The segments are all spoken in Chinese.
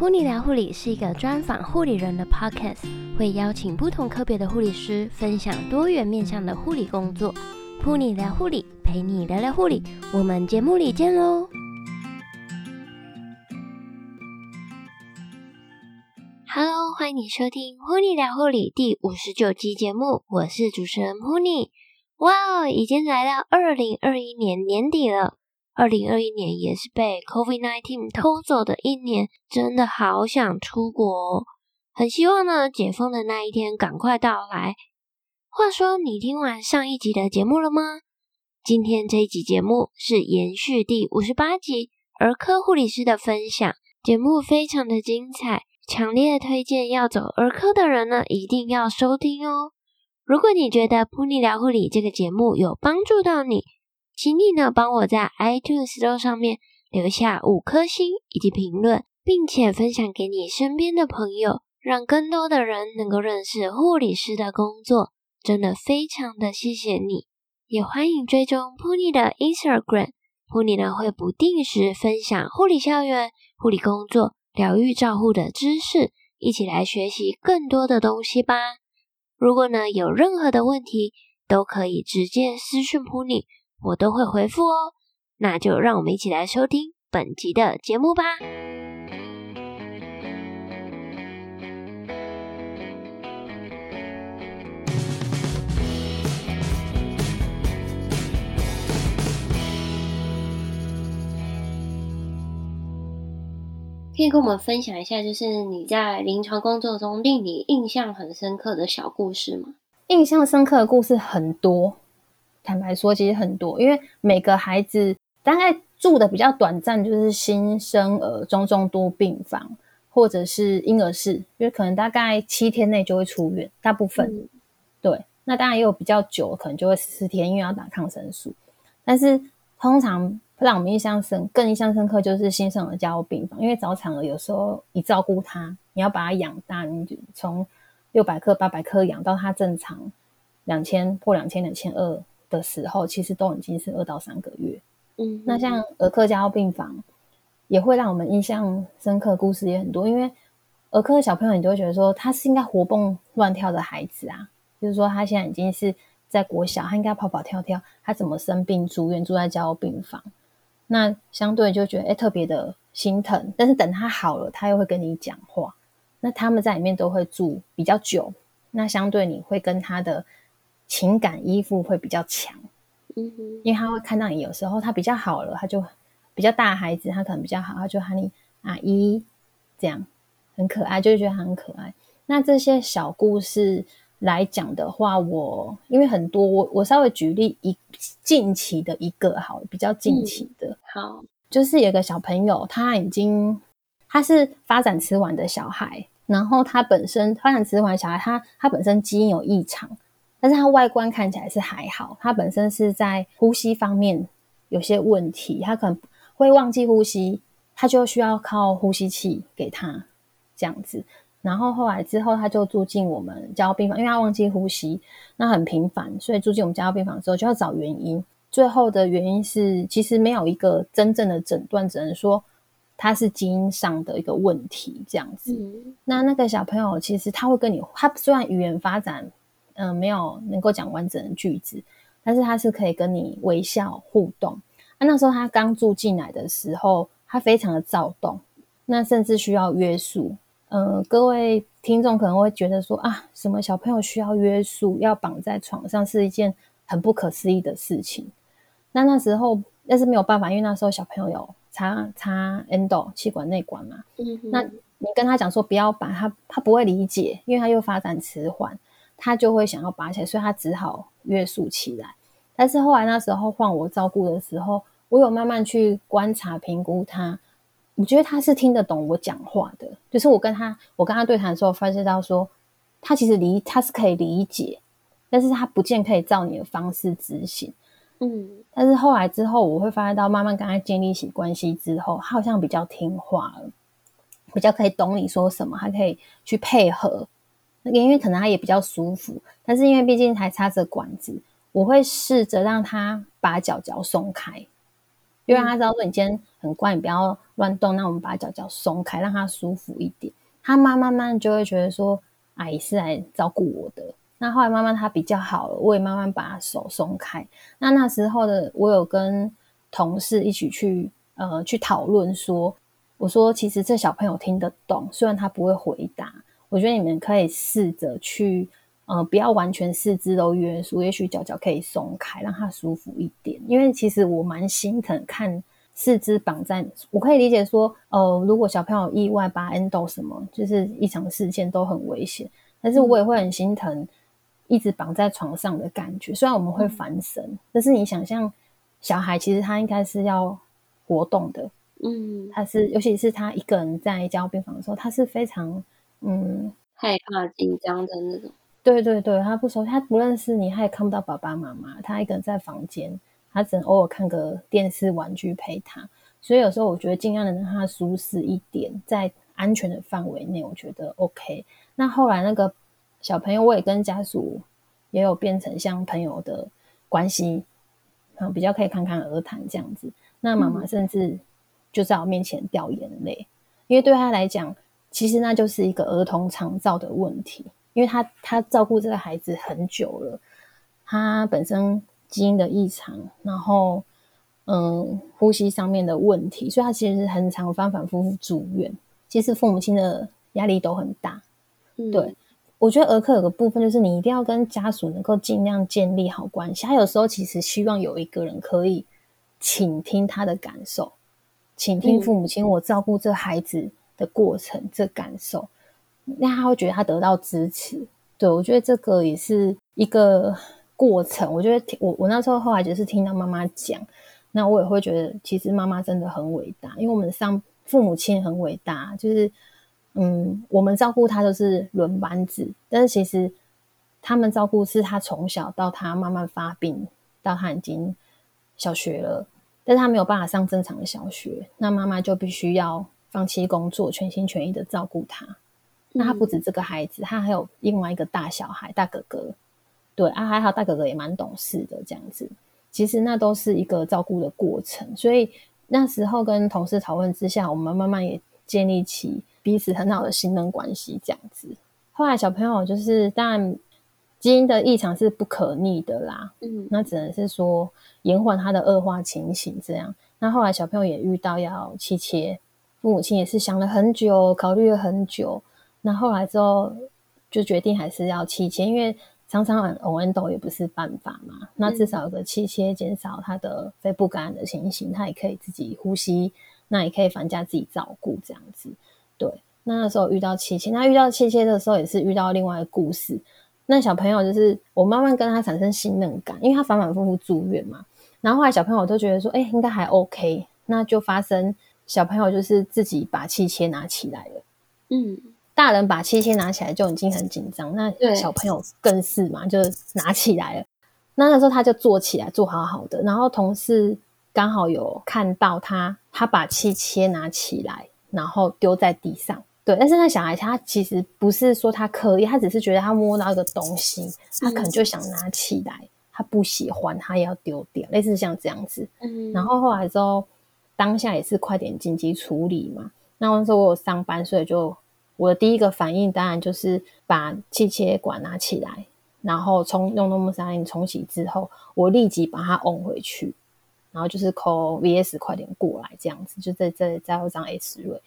噗妮聊护理是一个专访护理人的 podcast，会邀请不同科别的护理师分享多元面向的护理工作。噗妮聊护理，陪你聊聊护理，我们节目里见喽！Hello，欢迎你收听噗妮聊护理第五十九集节目，我是主持人噗妮。哇哦，已经来到二零二一年年底了。二零二一年也是被 COVID-19 偷走的一年，真的好想出国哦，很希望呢解封的那一天赶快到来。话说，你听完上一集的节目了吗？今天这一集节目是延续第五十八集儿科护理师的分享，节目非常的精彩，强烈推荐要走儿科的人呢一定要收听哦。如果你觉得普尼聊护理这个节目有帮助到你，请你呢帮我在 iTunes Store 上面留下五颗星以及评论，并且分享给你身边的朋友，让更多的人能够认识护理师的工作。真的非常的谢谢你，也欢迎追踪 Pony 的 Instagram，Pony 呢会不定时分享护理校园、护理工作、疗愈照护的知识，一起来学习更多的东西吧。如果呢有任何的问题，都可以直接私讯 Pony。我都会回复哦，那就让我们一起来收听本集的节目吧。可以跟我们分享一下，就是你在临床工作中令你印象很深刻的小故事吗？印象深刻的故事很多。坦白说，其实很多，因为每个孩子大概住的比较短暂，就是新生儿中重度病房或者是婴儿室，因为可能大概七天内就会出院，大部分、嗯、对。那当然也有比较久，可能就会十四天，因为要打抗生素。但是通常让我们印象深、更印象深刻就是新生儿加护病房，因为早产儿有时候你照顾他，你要把他养大，你就从六百克、八百克养到他正常两千或两千、两千二。的时候，其实都已经是二到三个月。嗯，那像儿科加护病房，也会让我们印象深刻，故事也很多。因为儿科的小朋友，你就会觉得说他是应该活蹦乱跳的孩子啊，就是说他现在已经是在国小，他应该跑跑跳跳，他怎么生病住院住在加护病房？那相对就觉得哎、欸、特别的心疼。但是等他好了，他又会跟你讲话。那他们在里面都会住比较久，那相对你会跟他的。情感依附会比较强，嗯哼，因为他会看到你有时候他比较好了，他就比较大孩子，他可能比较好，他就喊你阿姨，这样很可爱，就会觉得他很可爱。那这些小故事来讲的话，我因为很多，我我稍微举例一近期的一个好，比较近期的，嗯、好，就是有个小朋友，他已经他是发展迟缓的小孩，然后他本身发展迟缓小孩，他他本身基因有异常。但是他外观看起来是还好，他本身是在呼吸方面有些问题，他可能会忘记呼吸，他就需要靠呼吸器给他这样子。然后后来之后，他就住进我们加护病房，因为他忘记呼吸，那很频繁，所以住进我们加护病房之后就要找原因。最后的原因是，其实没有一个真正的诊断，只能说他是基因上的一个问题这样子。嗯。那那个小朋友其实他会跟你，他虽然语言发展。嗯、呃，没有能够讲完整的句子，但是他是可以跟你微笑互动。那、啊、那时候他刚住进来的时候，他非常的躁动，那甚至需要约束。嗯、呃，各位听众可能会觉得说啊，什么小朋友需要约束，要绑在床上是一件很不可思议的事情。那那时候，但是没有办法，因为那时候小朋友有插插 endo 气管内管嘛。嗯哼，那你跟他讲说不要绑，他他不会理解，因为他又发展迟缓。他就会想要拔起来，所以他只好约束起来。但是后来那时候换我照顾的时候，我有慢慢去观察、评估他。我觉得他是听得懂我讲话的，就是我跟他，我跟他对谈的时候，发现到说，他其实理他是可以理解，但是他不见可以照你的方式执行。嗯，但是后来之后，我会发现到慢慢跟他建立起关系之后，他好像比较听话了，比较可以懂你说什么，他可以去配合。那个因为可能他也比较舒服，但是因为毕竟还插着管子，我会试着让他把脚脚松开，因为他知道说你今天很乖，你不要乱动，那我们把脚脚松开，让他舒服一点。他慢慢慢就会觉得说，阿姨是来照顾我的。那后来慢慢他比较好了，我也慢慢把手松开。那那时候的我有跟同事一起去呃去讨论说，我说其实这小朋友听得懂，虽然他不会回答，我觉得你们可以试着去呃不要完全四肢都约束，也许脚脚可以松开，让它舒服一点。因为其实我蛮心疼看四肢绑在，我可以理解说，呃如果小朋友意外把 endo 什么，就是异常事件都很危险，但是我也会很心疼。一直绑在床上的感觉，虽然我们会翻身，嗯、但是你想象小孩其实他应该是要活动的，嗯，他是尤其是他一个人在加护病房的时候，他是非常嗯害怕、紧张的那种。对对对，他不熟，他不认识你，他也看不到爸爸妈妈，他一个人在房间，他只能偶尔看个电视、玩具陪他。所以有时候我觉得尽量的让他舒适一点，在安全的范围内，我觉得 OK。那后来那个。小朋友，我也跟家属也有变成像朋友的关系，嗯，比较可以侃侃而谈这样子。那妈妈甚至就在我面前掉眼泪，因为对他来讲，其实那就是一个儿童肠躁的问题，因为他他照顾这个孩子很久了，他本身基因的异常，然后嗯，呼吸上面的问题，所以他其实是很常反反复复住院。其实父母亲的压力都很大，嗯、对。我觉得儿科有个部分就是你一定要跟家属能够尽量建立好关系。他有时候其实希望有一个人可以倾听他的感受，倾听父母亲我照顾这孩子的过程、这感受，那他会觉得他得到支持。对，我觉得这个也是一个过程。我觉得我我那时候后来就是听到妈妈讲，那我也会觉得其实妈妈真的很伟大，因为我们上父母亲很伟大，就是。嗯，我们照顾他都是轮班制，但是其实他们照顾是他从小到他慢慢发病，到他已经小学了，但是他没有办法上正常的小学，那妈妈就必须要放弃工作，全心全意的照顾他。那他不止这个孩子，他还有另外一个大小孩，大哥哥，对啊，还好大哥哥也蛮懂事的，这样子。其实那都是一个照顾的过程，所以那时候跟同事讨论之下，我们慢慢也建立起。彼此很好的信任关系，这样子。后来小朋友就是，当然基因的异常是不可逆的啦，嗯，那只能是说延缓他的恶化情形这样。那后来小朋友也遇到要气切，父母亲也是想了很久，考虑了很久。那后来之后就决定还是要气切，因为常常往 endo 也不是办法嘛。那至少有个气切，减少他的肺部感染的情形，他也可以自己呼吸，那也可以返家自己照顾这样子。对，那时候遇到气切，那遇到气切的时候也是遇到另外一个故事。那小朋友就是我慢慢跟他产生信任感，因为他反反复复住院嘛。然后后来小朋友都觉得说，哎，应该还 OK。那就发生小朋友就是自己把气切拿起来了。嗯，大人把气切拿起来就已经很紧张，那小朋友更是嘛，就拿起来了。那那时候他就坐起来，坐好好的。然后同事刚好有看到他，他把气切拿起来。然后丢在地上，对。但是那小孩他其实不是说他刻意，他只是觉得他摸到一个东西，他可能就想拿起来，他不喜欢，他也要丢掉，类似像这样子。嗯。然后后来之后，当下也是快点紧急处理嘛。那时候我有上班，所以就我的第一个反应当然就是把气切管拿起来，然后冲用诺木沙林冲洗之后，我立即把它拥回去。然后就是 call VS 快点过来这样子，就在这再有张 X 瑞。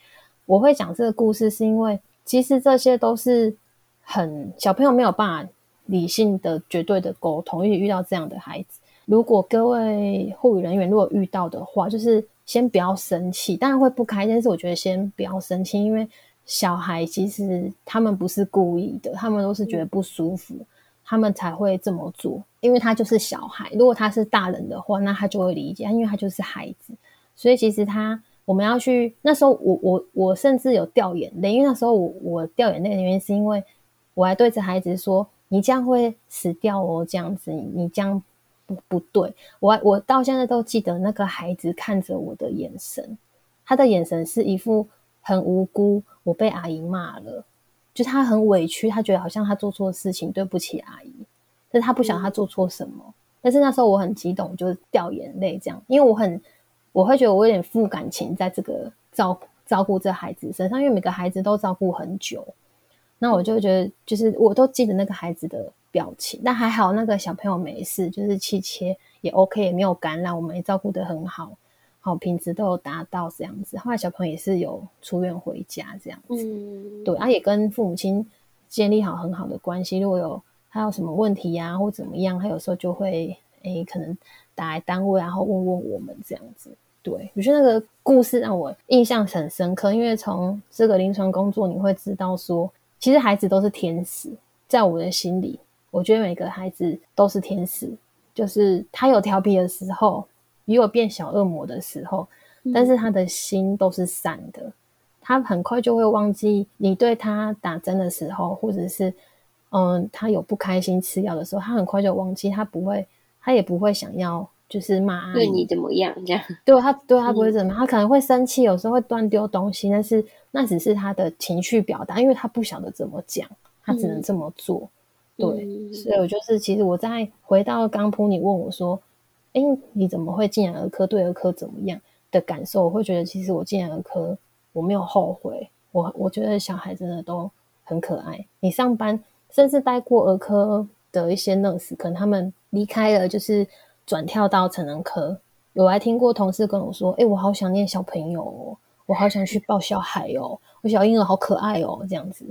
我会讲这个故事，是因为其实这些都是很小朋友没有办法理性的绝对的沟通，因为遇到这样的孩子，如果各位护理人员如果遇到的话，就是先不要生气，当然会不开心，但是我觉得先不要生气，因为小孩其实他们不是故意的，他们都是觉得不舒服。嗯他们才会这么做，因为他就是小孩。如果他是大人的话，那他就会理解，因为他就是孩子。所以其实他，我们要去那时候我，我我我甚至有掉眼泪，因为那时候我我掉眼泪的原因是因为我还对着孩子说：“你这样会死掉哦，这样子你你这样不不对。”我我到现在都记得那个孩子看着我的眼神，他的眼神是一副很无辜，我被阿姨骂了。就他很委屈，他觉得好像他做错事情，对不起阿姨，但是他不想他做错什么。嗯。但是那时候我很激动，就掉眼泪这样，因为我很我会觉得我有点负感情在这个照照顾这孩子身上，因为每个孩子都照顾很久，那我就觉得就是我都记得那个孩子的表情，但还好那个小朋友没事，就是气切也 OK，也没有感染，我们也照顾得很好，好品质都有达到这样子。后来小朋友也是有出院回家这样子，嗯，对，他、啊、也跟父母亲建立好很好的关系。如果有他有什么问题呀、啊，或怎么样，他有时候就会诶可能打来单位，然后问问我们这样子。对，我觉得那个故事让我印象很深刻，因为从这个临床工作，你会知道说，其实孩子都是天使，在我的心里，我觉得每个孩子都是天使，就是他有调皮的时候，也有变小恶魔的时候，但是他的心都是善的，他很快就会忘记你对他打针的时候，或者是嗯，他有不开心吃药的时候，他很快就忘记，他不会，他也不会想要。就是骂对你怎么样这样？对他，对他不会怎么他可能会生气，有时候会乱丢东西，但是那只是他的情绪表达，因为他不晓得怎么讲，他只能这么做。嗯、对，嗯、所以我就是，其实我在回到刚铺你问我说，哎，你怎么会进来儿科？对儿科怎么样的感受？我会觉得，其实我进来儿科，我没有后悔。我我觉得小孩真的都很可爱。你上班甚至待过儿科的一些 nurse，可能他们离开了，就是。转跳到成人科，有还听过同事跟我说：“哎、欸，我好想念小朋友哦，我好想去抱小孩哦，我小婴儿好可爱哦，这样子。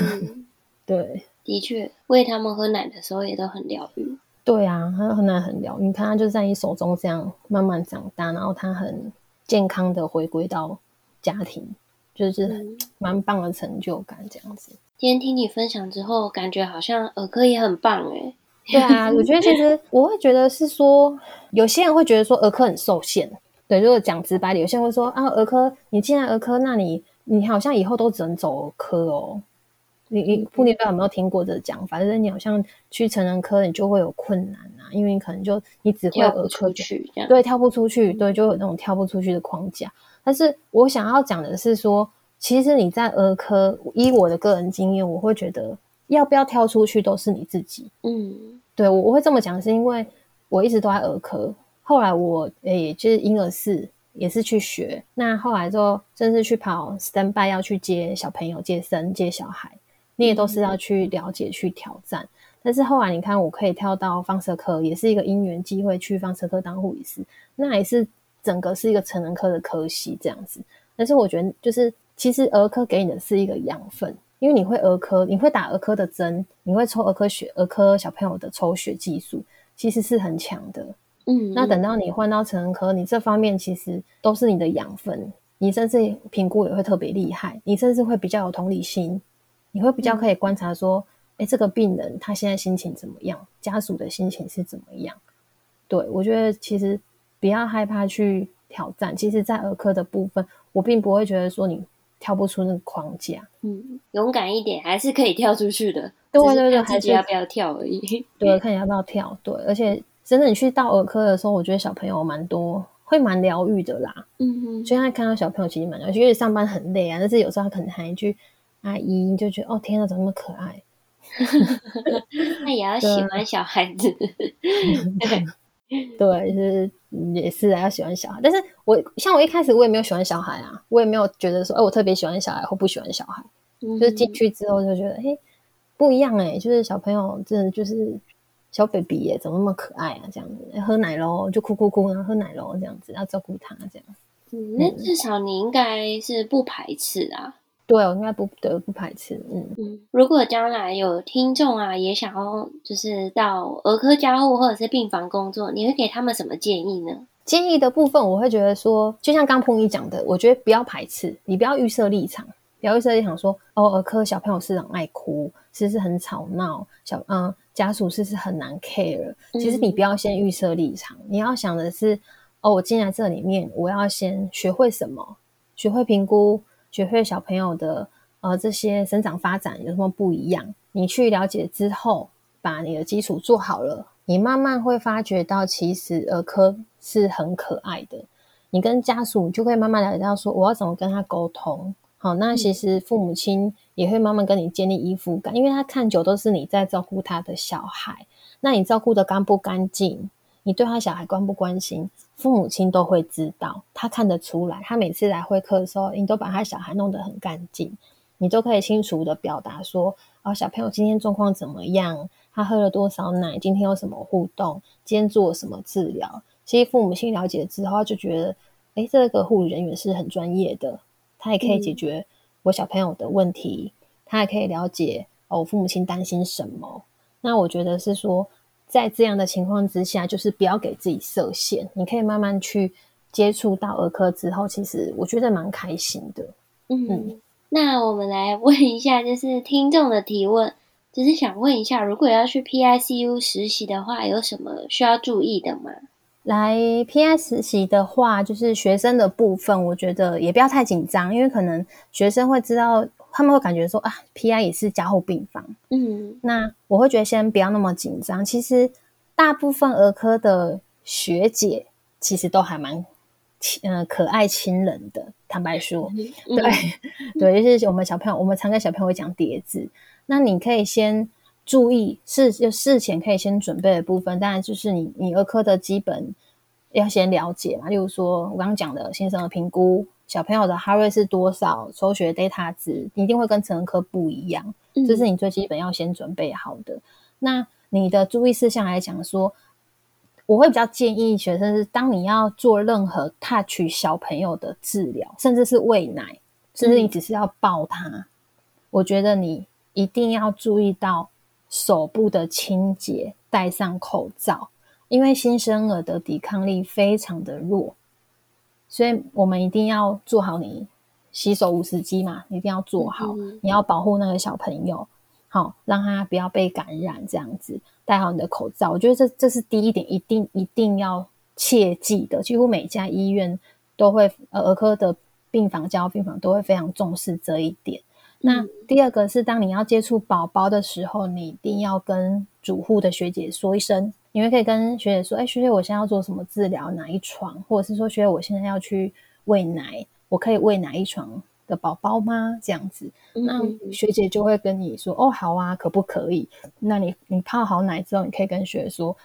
嗯” 对，的确，喂他们喝奶的时候也都很疗愈。对啊，他喝奶很疗愈，你看他就在你手中这样慢慢长大，然后他很健康的回归到家庭，就是蛮棒的成就感这样子。今天听你分享之后，感觉好像儿科也很棒哎。对啊，我觉得其实我会觉得是说，有些人会觉得说儿科很受限。对，如果讲直白点，有些人会说啊，儿科你进来儿科，那你你好像以后都只能走儿科哦。你你不知道有没有听过这个讲法？就是你好像去成人科，你就会有困难啊，因为你可能就你只会儿科出去，对，跳不出去，对，就有那种跳不出去的框架。但是我想要讲的是说，其实你在儿科，依我的个人经验，我会觉得。要不要跳出去都是你自己。嗯，对，我我会这么讲，是因为我一直都在儿科，后来我诶，就是婴儿室也是去学，那后来就正式去跑 stand by 要去接小朋友、接生、接小孩，你也都是要去了解、去挑战。嗯、但是后来你看，我可以跳到放射科，也是一个因缘机会去放射科当护理师，那也是整个是一个成人科的科系这样子。但是我觉得，就是其实儿科给你的是一个养分。因为你会儿科，你会打儿科的针，你会抽儿科血，儿科小朋友的抽血技术其实是很强的。嗯，嗯，那等到你换到成人科，你这方面其实都是你的养分，你甚至评估也会特别厉害，你甚至会比较有同理心，你会比较可以观察说，哎、嗯，这个病人他现在心情怎么样，家属的心情是怎么样？对，我觉得其实不要害怕去挑战，其实，在儿科的部分，我并不会觉得说你。跳不出那个框架，嗯，勇敢一点，还是可以跳出去的。对对对，还是要不要跳而已。对，看你要不要跳。对，而且真的，你去到儿科的时候，我觉得小朋友蛮多，会蛮疗愈的啦。嗯哼，所以他看到小朋友其实蛮疗愈，因为上班很累啊，但是有时候他可能喊一句“阿姨”，你就觉得哦，天哪，怎么那么可爱？那也要 喜欢小孩子。对。对，就是也是要喜欢小孩，但是我像我一开始我也没有喜欢小孩啊，我也没有觉得说，哎，我特别喜欢小孩或不喜欢小孩，嗯、就是进去之后就觉得，哎，不一样哎，就是小朋友真的就是小 baby 耶，怎么那么可爱啊？这样子，喝奶咯，就哭哭哭，然后喝奶咯，这样子要照顾他这样。嗯，那至少你应该是不排斥啊。对，我应该不得不排斥。嗯嗯，如果将来有听众啊，也想要就是到儿科加护或者是病房工作，你会给他们什么建议呢？建议的部分，我会觉得说，就像刚刚 Puni 讲的，我觉得不要排斥，你不要预设立场，不要预设立场说，哦，儿科小朋友是很爱哭，是不是很吵闹？小嗯，家属是不是很难 care？其实你不要先预设立场，嗯、你要想的是，哦，我进来这里面，我要先学会什么？学会评估。学会小朋友的呃这些生长发展有什么不一样？你去了解之后，把你的基础做好了，你慢慢会发觉到，其实儿科是很可爱的。你跟家属就会慢慢了解到说，我要怎么跟他沟通。好，那其实父母亲也会慢慢跟你建立依附感，因为他看久都是你在照顾他的小孩。那你照顾的干不干净？你对他小孩关不关心，父母亲都会知道，他看得出来。他每次来会客的时候，你都把他小孩弄得很干净，你都可以清楚的表达说，哦，小朋友今天状况怎么样？他喝了多少奶？今天有什么互动？今天做了什么治疗？其实父母亲了解之后，就觉得，哎，这个护理人员是很专业的，他也可以解决我小朋友的问题，嗯、他也可以了解哦，父母亲担心什么。那我觉得是说，在这样的情况之下，就是不要给自己设限，你可以慢慢去接触到儿科之后，其实我觉得蛮开心的。嗯，嗯，那我们来问一下，就是听众的提问。只是想问一下，如果要去 PICU 实习的话，有什么需要注意的吗？来 PI 实习的话，就是学生的部分，我觉得也不要太紧张，因为可能学生会知道，他们会感觉说啊，PI 也是加护病房，嗯，那我会觉得先不要那么紧张。其实大部分儿科的学姐其实都还蛮，嗯、呃，可爱亲人的。坦白说，嗯、对、嗯、对，就是我们小朋友，我们常跟小朋友会讲叠字。那你可以先注意事就事前可以先准备的部分，当然就是你你儿科的基本要先了解嘛。例如说我刚刚讲的新生儿评估，小朋友的哈瑞是多少，抽血 data 值一定会跟成人科不一样，这是你最基本要先准备好的。嗯、那你的注意事项来讲说，我会比较建议学生是，当你要做任何 touch 小朋友的治疗，甚至是喂奶，甚至你只是要抱他，嗯、我觉得你。一定要注意到手部的清洁，戴上口罩，因为新生儿的抵抗力非常的弱，所以我们一定要做好你洗手五十机嘛，一定要做好，嗯、你要保护那个小朋友，好让他不要被感染，这样子戴好你的口罩，我觉得这这是第一点，一定一定要切记的，几乎每家医院都会，呃，儿科的病房、加护病房都会非常重视这一点。那第二个是，当你要接触宝宝的时候，你一定要跟主护的学姐说一声。你们可以跟学姐说：“哎，学姐，我现在要做什么治疗？哪一床？或者是说，学姐，我现在要去喂奶，我可以喂哪一床的宝宝吗？”这样子，那学姐就会跟你说：“哦，好啊，可不可以？”那你你泡好奶之后，你可以跟学姐说：“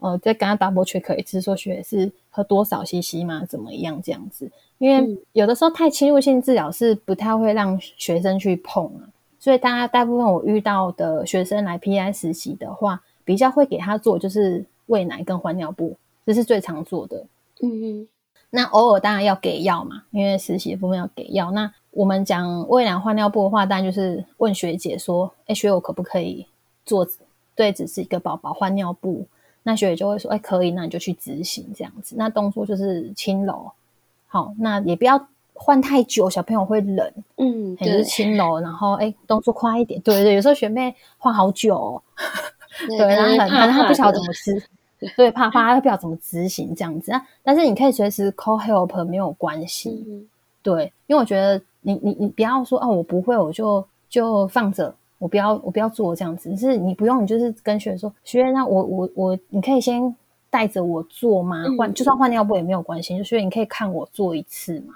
呃，再跟他 double check 一次，说学姐是喝多少 CC 吗？怎么样？这样子。”因为有的时候太侵入性治疗是不太会让学生去碰啊，所以大家大部分我遇到的学生来 PI 实习的话，比较会给他做就是喂奶跟换尿布，这是最常做的。嗯嗯，那偶尔当然要给药嘛，因为实习的部分要给药。那我们讲喂奶换尿布的话，当然就是问学姐说：“哎，学姐我可不可以做对只是一个宝宝换尿布？”那学姐就会说：“哎，可以，那你就去执行这样子。”那动作就是轻柔。好，那也不要换太久，小朋友会冷。嗯，就是轻柔，然后哎，动作快一点。对对，有时候学妹换好久，哦，对，然后反正他不晓得怎么执，对，怕怕他不晓得怎么执行这样子啊。但是你可以随时 call help，没有关系。嗯、对，因为我觉得你你你不要说哦，我不会，我就就放着，我不要我不要做这样子。是你不用，你就是跟学姐说，学姐，那我我我，你可以先。带着我做吗？换就算换尿布也没有关系，就学姐你可以看我做一次嘛。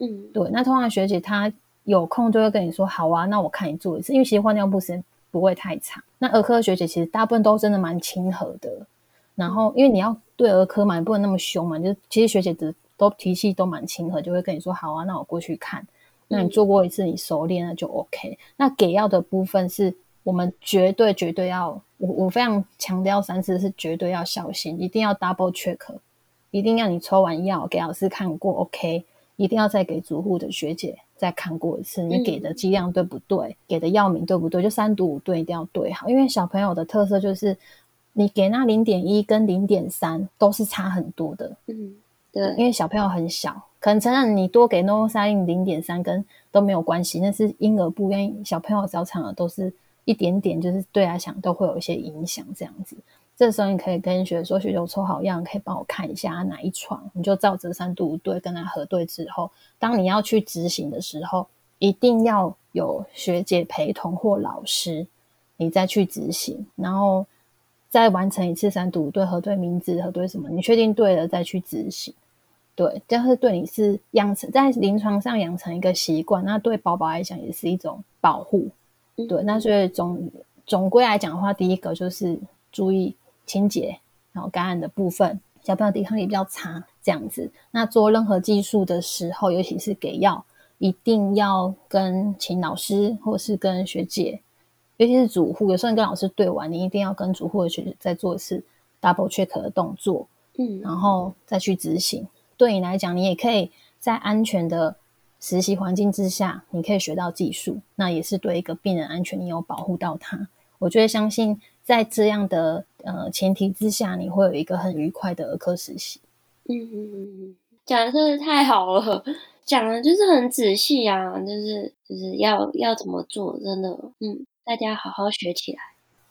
嗯，对。那通常学姐她有空就会跟你说，好啊，那我看你做一次，因为其实换尿布时间不会太长。那儿科学姐其实大部分都真的蛮亲和的。然后因为你要对儿科嘛，你不能那么凶嘛，就其实学姐的都脾气都蛮亲和，就会跟你说，好啊，那我过去看。那你做过一次，你熟练了就 OK。那给药的部分是我们绝对绝对要。我我非常强调三次是绝对要小心，一定要 double check，一定要你抽完药给老师看过，OK，一定要再给主护的学姐再看过一次，你给的剂量对不对？嗯、给的药名对不对？就三读五对一定要对好，因为小朋友的特色就是你给那零点一跟零点三都是差很多的，嗯，对，因为小朋友很小，可能承认你多给 Normoxidine 零点三跟都没有关系，那是婴儿不，因为小朋友早产儿都是。一点点就是对来讲都会有一些影响，这样子。这时候你可以跟学说：“学姐，我抽好样，可以帮我看一下哪一床？”你就照着三度对跟他核对之后，当你要去执行的时候，一定要有学姐陪同或老师，你再去执行，然后再完成一次三度对核对名字核对什么，你确定对了再去执行。对，这样是对你是养成在临床上养成一个习惯，那对宝宝来讲也是一种保护。对，那所以总总归来讲的话，第一个就是注意清洁，然后感染的部分，小朋友抵抗力比较差，这样子。那做任何技术的时候，尤其是给药，一定要跟请老师或是跟学姐，尤其是主护，有时候你跟老师对完，你一定要跟主护的学姐再做一次 double check 的动作，嗯，然后再去执行。对你来讲，你也可以在安全的实习环境之下，你可以学到技术，那也是对一个病人安全，你有保护到他。我觉得相信在这样的呃前提之下，你会有一个很愉快的儿科实习。嗯讲的真的太好了，讲的就是很仔细啊，就是就是要要怎么做，真的，嗯，大家好好学起来。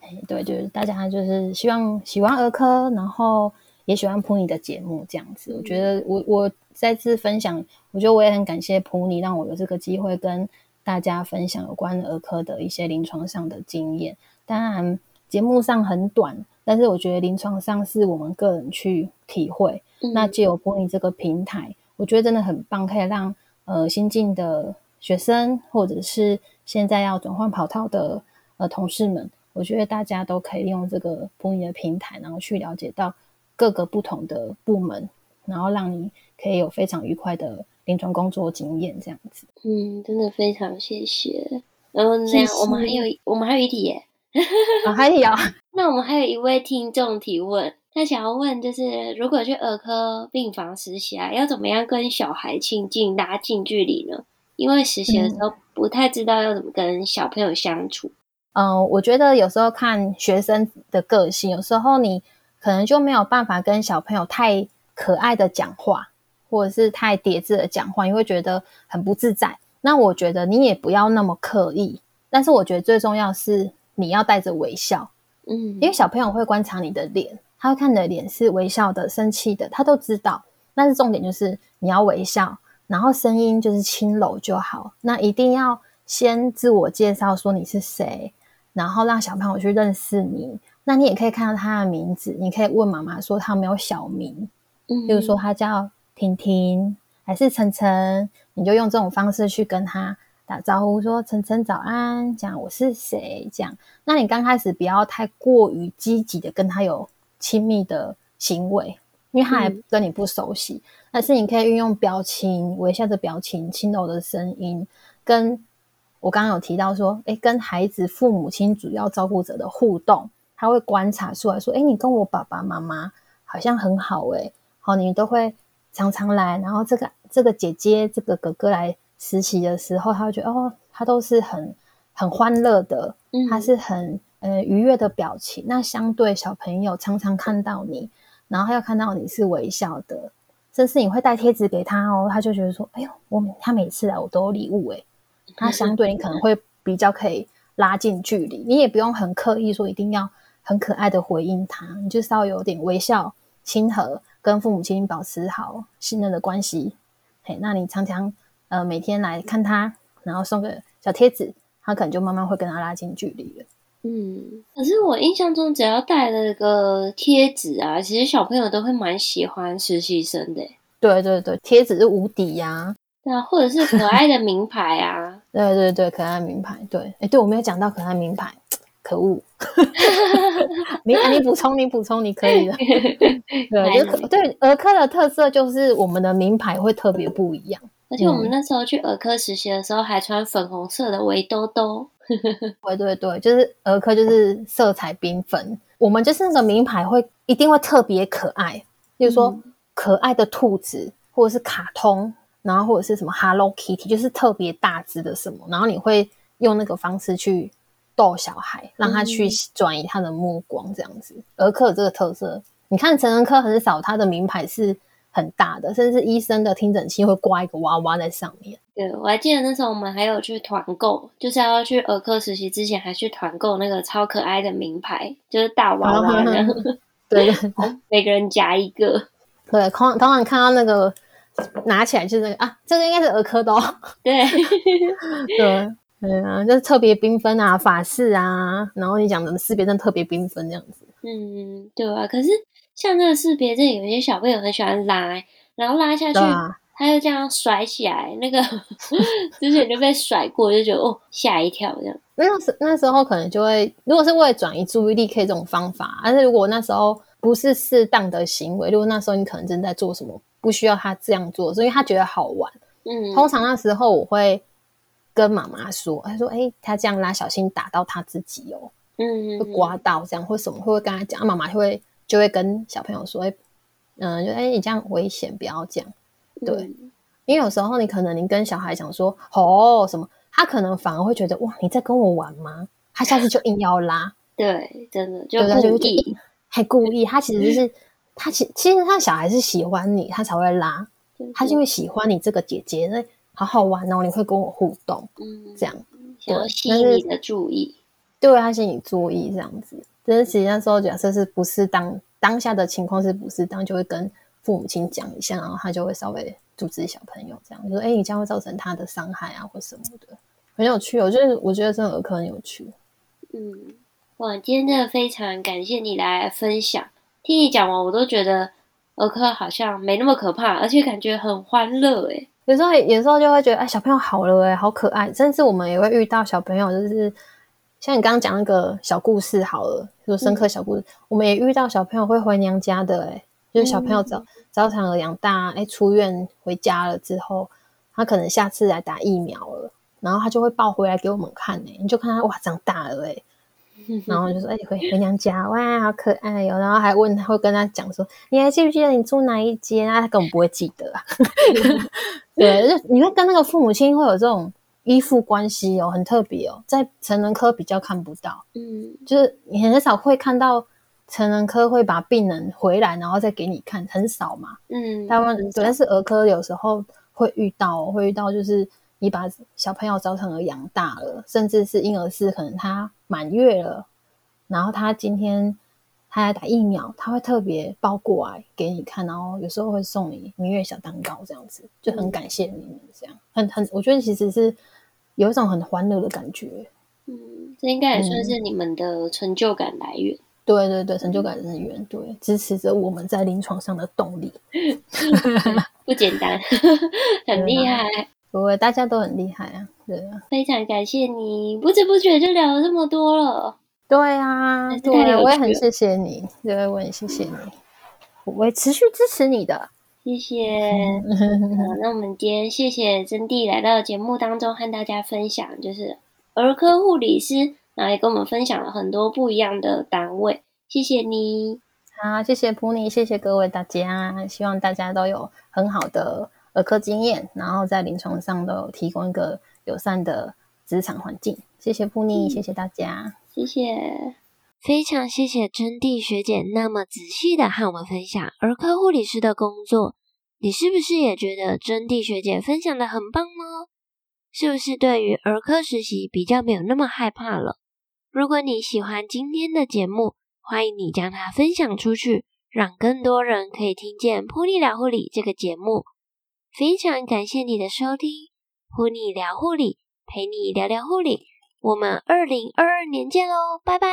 哎，对，就是大家就是希望喜欢儿科，然后也喜欢普尼的节目这样子。我觉得我我再次分享，我觉得我也很感谢普尼，让我有这个机会跟大家分享有关儿科的一些临床上的经验。当然，节目上很短，但是我觉得临床上是我们个人去体会。嗯、那借由播音这个平台，我觉得真的很棒，可以让呃新进的学生，或者是现在要转换跑道的呃同事们，我觉得大家都可以利用这个播音的平台，然后去了解到各个不同的部门，然后让你可以有非常愉快的临床工作经验，这样子。嗯，真的非常谢谢。然后那样，我们还有我们还有一题耶。哦、还有，那我们还有一位听众提问，他想要问，就是如果去儿科病房实习啊，要怎么样跟小孩亲近、拉近距离呢？因为实习的时候不太知道要怎么跟小朋友相处。嗯、呃，我觉得有时候看学生的个性，有时候你可能就没有办法跟小朋友太可爱的讲话，或者是太叠字的讲话，你会觉得很不自在。那我觉得你也不要那么刻意，但是我觉得最重要是。你要带着微笑，嗯，因为小朋友会观察你的脸，他会看你的脸是微笑的、生气的，他都知道。但是重点就是你要微笑，然后声音就是轻柔就好。那一定要先自我介绍，说你是谁，然后让小朋友去认识你。那你也可以看到他的名字，你可以问妈妈说他没有小名，嗯，比如说他叫婷婷还是晨晨，你就用这种方式去跟他。打招呼说：“晨晨早安。”讲我是谁？这样，那你刚开始不要太过于积极的跟他有亲密的行为，因为他还跟你不熟悉。嗯、但是你可以运用表情、微笑的表情、轻柔的声音，跟我刚刚有提到说，诶，跟孩子父母亲主要照顾者的互动，他会观察出来说，诶，你跟我爸爸妈妈好像很好，诶，好，你都会常常来，然后这个这个姐姐、这个哥哥来。实习的时候，他会觉得哦，他都是很很欢乐的，他是很呃愉悦的表情。那相对小朋友常常看到你，然后他又看到你是微笑的，甚至你会带贴纸给他哦，他就觉得说，哎呦，我他每次来我都有礼物诶。他相对你可能会比较可以拉近距离，你也不用很刻意说一定要很可爱的回应他，你就稍微有点微笑、亲和，跟父母亲保持好信任的关系。嘿，那你常常。呃，每天来看他，然后送个小贴纸，他可能就慢慢会跟他拉近距离了。嗯，可是我印象中，只要带了个贴纸啊，其实小朋友都会蛮喜欢实习生的。对对对，贴纸是无敌呀、啊。对啊，或者是可爱的名牌啊。对对对，可爱名牌。对，哎，对我没有讲到可爱名牌，可恶。你你补充，你补充，你可以的。对，就对儿科的特色就是我们的名牌会特别不一样。而且我们那时候去儿科实习的时候，还穿粉红色的围兜兜。对对对，就是儿科就是色彩缤纷。我们就是那个名牌会一定会特别可爱，比如说可爱的兔子，或者是卡通，然后或者是什么 Hello Kitty，就是特别大只的什么，然后你会用那个方式去逗小孩，让他去转移他的目光，这样子。儿科有这个特色，你看成人科很少，他的名牌是。很大的，甚至医生的听诊器会挂一个娃娃在上面。对，我还记得那时候我们还有去团购，就是要去儿科实习之前还去团购那个超可爱的名牌，就是大娃娃的。对，每个人夹一个。对，通常看到那个拿起来就是那个啊，这个应该是儿科的哦。对，对，对啊，就是特别缤纷啊，法式啊，然后你讲的识别证特别缤纷这样子。嗯，对啊，可是。像那个识别证，有些小朋友很喜欢拉，然后拉下去，啊、他就这样甩起来。那个 之前就被甩过，就觉得哦，吓一跳这样。那时那时候可能就会，如果是为了转移注意力，可以这种方法。但是如果那时候不是适当的行为。如果那时候你可能正在做什么，不需要他这样做，所以他觉得好玩。嗯，通常那时候我会跟妈妈说，他说：“哎，他这样拉，小心打到他自己哦。”嗯，会刮到这样或什么，会跟他讲。妈妈就会就会跟小朋友说：“哎，嗯，就哎，你这样危险，不要这样。”对，嗯、因为有时候你可能你跟小孩讲说：“哦，什么？”他可能反而会觉得：“哇，你在跟我玩吗？”他下次就硬要拉。对，真的就故意，还故意。他其实、就是他其其实他小孩是喜欢你，他才会拉。他是因为喜欢你这个姐姐，那好好玩哦，你会跟我互动，嗯，这样，想要吸引你的注意，对，他吸引你注意这样子。但是其实那时候假设是不适当，当下的情况是不适当，就会跟父母亲讲一下，然后他就会稍微阻止小朋友这样，就说：“哎，你这样会造成他的伤害啊，或什么的。”很有趣，我觉得我觉得这个儿科很有趣。嗯，哇，今天真的非常感谢你来分享，听你讲完，我都觉得。儿科好像没那么可怕，而且感觉很欢乐诶。有时候有时候就会觉得，哎，小朋友好了诶，好可爱。甚至我们也会遇到小朋友，就是像你刚刚讲那个小故事好了，就深刻小故事。嗯、我们也遇到小朋友会回娘家的，诶，就是小朋友早、嗯、早产儿养大，哎，出院回家了之后，他可能下次来打疫苗了，然后他就会抱回来给我们看，诶，你就看他哇，长大了，诶。然后就说：“哎、欸，回回娘家，哇，好可爱哟、哦！”然后还问他，会跟他讲说：“你还记不记得你住哪一间啊？”他根本不会记得啊。对，就你会跟那个父母亲会有这种依附关系哦，很特别哦，在成人科比较看不到。嗯，就是你很少会看到成人科会把病人回来，然后再给你看，很少嘛。嗯，大部分对，但是儿科有时候会遇到，会遇到就是。你把小朋友早产儿养大了，甚至是婴儿室，可能他满月了，然后他今天他来打疫苗，他会特别抱过来给你看，然后有时候会送你明月小蛋糕，这样子就很感谢你们，这样很很，我觉得其实是有一种很欢乐的感觉。嗯，这应该也算是你们的成就感来源。嗯、对对对，成就感来源，对，支持着我们在临床上的动力。不简单，很厉害。不会，大家都很厉害啊！对啊，非常感谢你，不知不觉就聊了这么多了。对啊，对，我也很谢谢你，对，我也谢谢你，我会持续支持你的。谢谢。好，那我们今天谢谢真蒂来到节目当中和大家分享，就是儿科护理师，然后也跟我们分享了很多不一样的单位。谢谢你。好，谢谢普尼，谢谢各位大家，希望大家都有很好的。儿科经验，然后在临床上都有提供一个友善的职场环境。谢谢普尼，嗯、谢谢大家，谢谢，非常谢谢真蒂学姐那么仔细的和我们分享儿科护理师的工作。你是不是也觉得真蒂学姐分享的很棒呢？是不是对于儿科实习比较没有那么害怕了？如果你喜欢今天的节目，欢迎你将它分享出去，让更多人可以听见普利聊护理这个节目。非常感谢你的收听，普利聊护理，陪你聊聊护理，我们二零二二年见喽，拜拜。